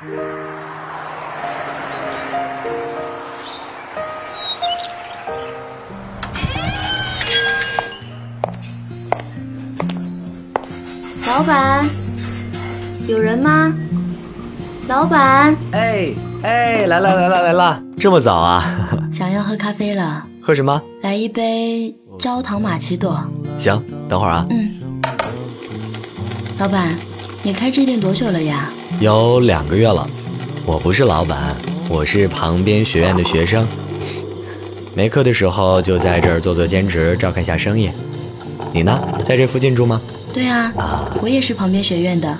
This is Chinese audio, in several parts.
老板，有人吗？老板，哎哎，来了来了来了，这么早啊？想要喝咖啡了，喝什么？来一杯焦糖玛奇朵。行，等会儿啊。嗯。老板，你开这店多久了呀？有两个月了。我不是老板，我是旁边学院的学生。没课的时候就在这儿做做兼职，照看下生意。你呢？在这附近住吗？对啊，我也是旁边学院的，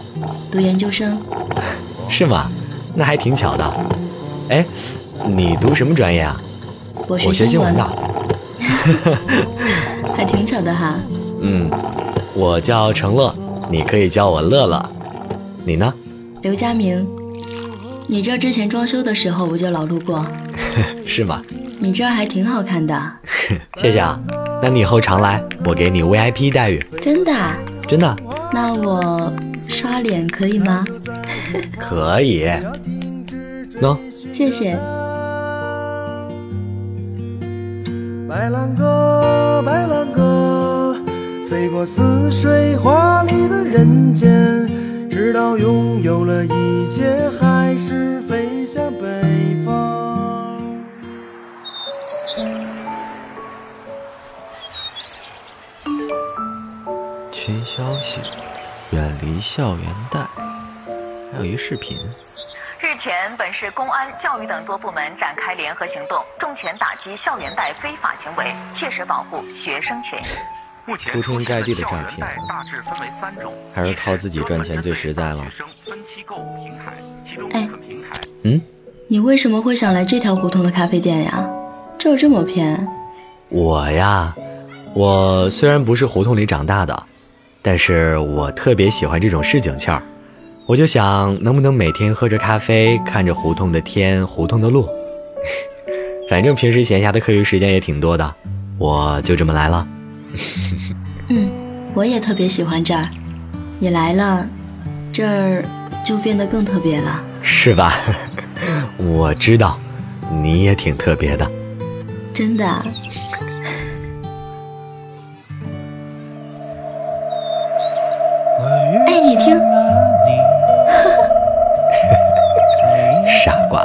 读研究生。是吗？那还挺巧的。哎，你读什么专业啊？我学新闻的。还挺巧的哈。嗯，我叫程乐，你可以叫我乐乐。你呢？刘佳明。你这之前装修的时候我就老路过。是吗？你这还挺好看的。谢谢啊。那你以后常来，我给你 VIP 待遇。真的？真的。那我刷脸可以吗？可以。喏，谢谢。白兰鸽，白兰鸽，飞过似水华丽的人间，直到拥有了一切，还是飞向北方。群消息，远离校园贷，还有一视频。日前，本市公安、教育等多部门展开联合行动，重拳打击校园贷非法行为，切实保护学生权益。铺天盖地的诈骗，还是靠自己赚钱最实在了。哎，嗯，你为什么会想来这条胡同的咖啡店呀？这这么偏？我呀，我虽然不是胡同里长大的。但是我特别喜欢这种市井气儿，我就想能不能每天喝着咖啡，看着胡同的天，胡同的路。反正平时闲暇的课余时间也挺多的，我就这么来了。嗯，我也特别喜欢这儿，你来了，这儿就变得更特别了，是吧？我知道，你也挺特别的，真的。哎，你听，傻瓜，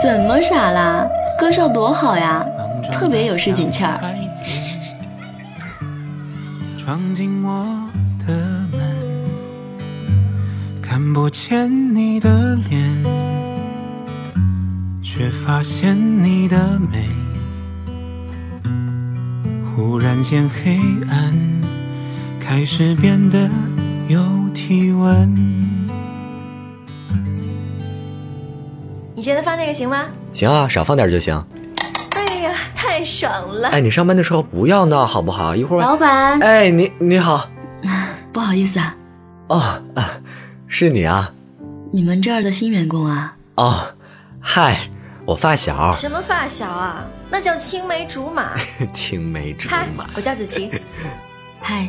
怎么傻啦？歌声多好呀，特别有市井气儿。闯进我的门，看不见你的脸，却发现你的美。忽然间，黑暗开始变得。有体温。你觉得放这个行吗？行啊，少放点就行。太爽了！哎，你上班的时候不要闹好不好？一会儿老板。哎，你你好，不好意思啊。哦啊，是你啊？你们这儿的新员工啊？哦，嗨，我发小。什么发小啊？那叫青梅竹马。青梅竹马。我叫子琪。嗨。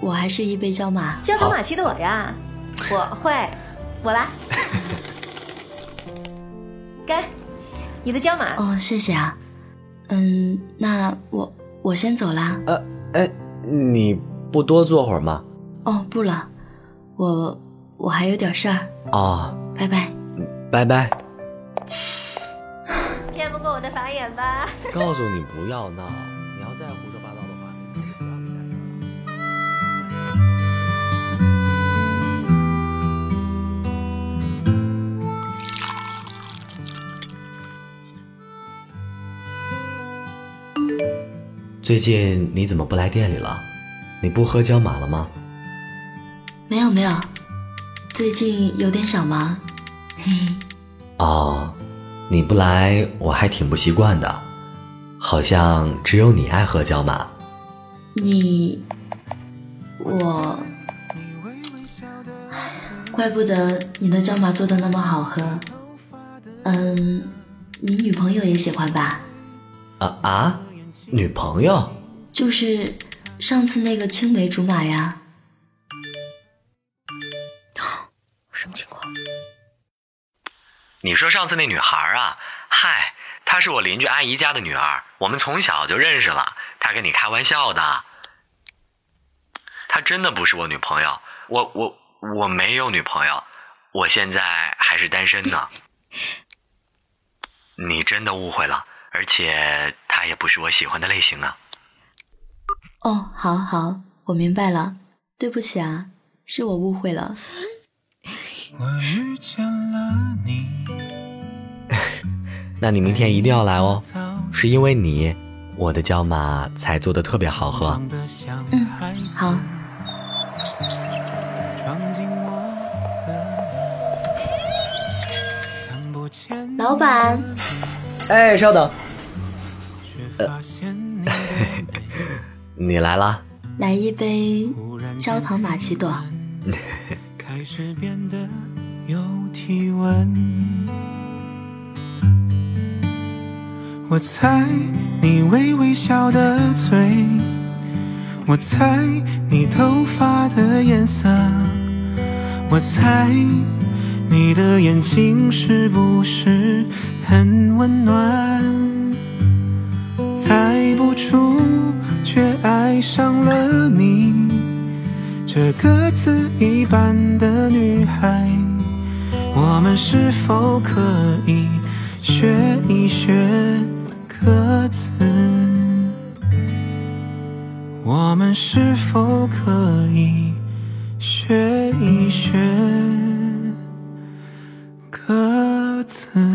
我还是一杯焦马，焦糖玛奇朵呀，我会，我来，该，你的焦马。哦，谢谢啊，嗯，那我我先走啦。呃，哎，你不多坐会儿吗？哦，不了，我我还有点事儿。哦，拜拜，拜拜。骗不过我的法眼吧？告诉你不要闹。最近你怎么不来店里了？你不喝焦麻了吗？没有没有，最近有点小忙。嘿嘿。哦，你不来我还挺不习惯的，好像只有你爱喝焦麻。你，我，怪不得你的焦麻做的那么好喝。嗯，你女朋友也喜欢吧？啊啊！女朋友，就是上次那个青梅竹马呀。什么情况？你说上次那女孩啊？嗨，她是我邻居阿姨家的女儿，我们从小就认识了。她跟你开玩笑的。她真的不是我女朋友，我我我没有女朋友，我现在还是单身呢。你真的误会了，而且他也不是我喜欢的类型啊。哦，好好，我明白了，对不起啊，是我误会了。我遇见了你，那你明天一定要来哦，是因为你，我的椒麻才做的特别好喝。嗯，好。老板，哎，稍等。呃，你来啦。来一杯焦糖玛奇朵。开始变得有体温。我猜你微微笑的嘴，我猜你头发的颜色，我猜你的眼睛是不是很温暖猜不出却爱上了你这歌词一般的女孩我们是否可以学一学歌词？我们是否可以学一学歌词？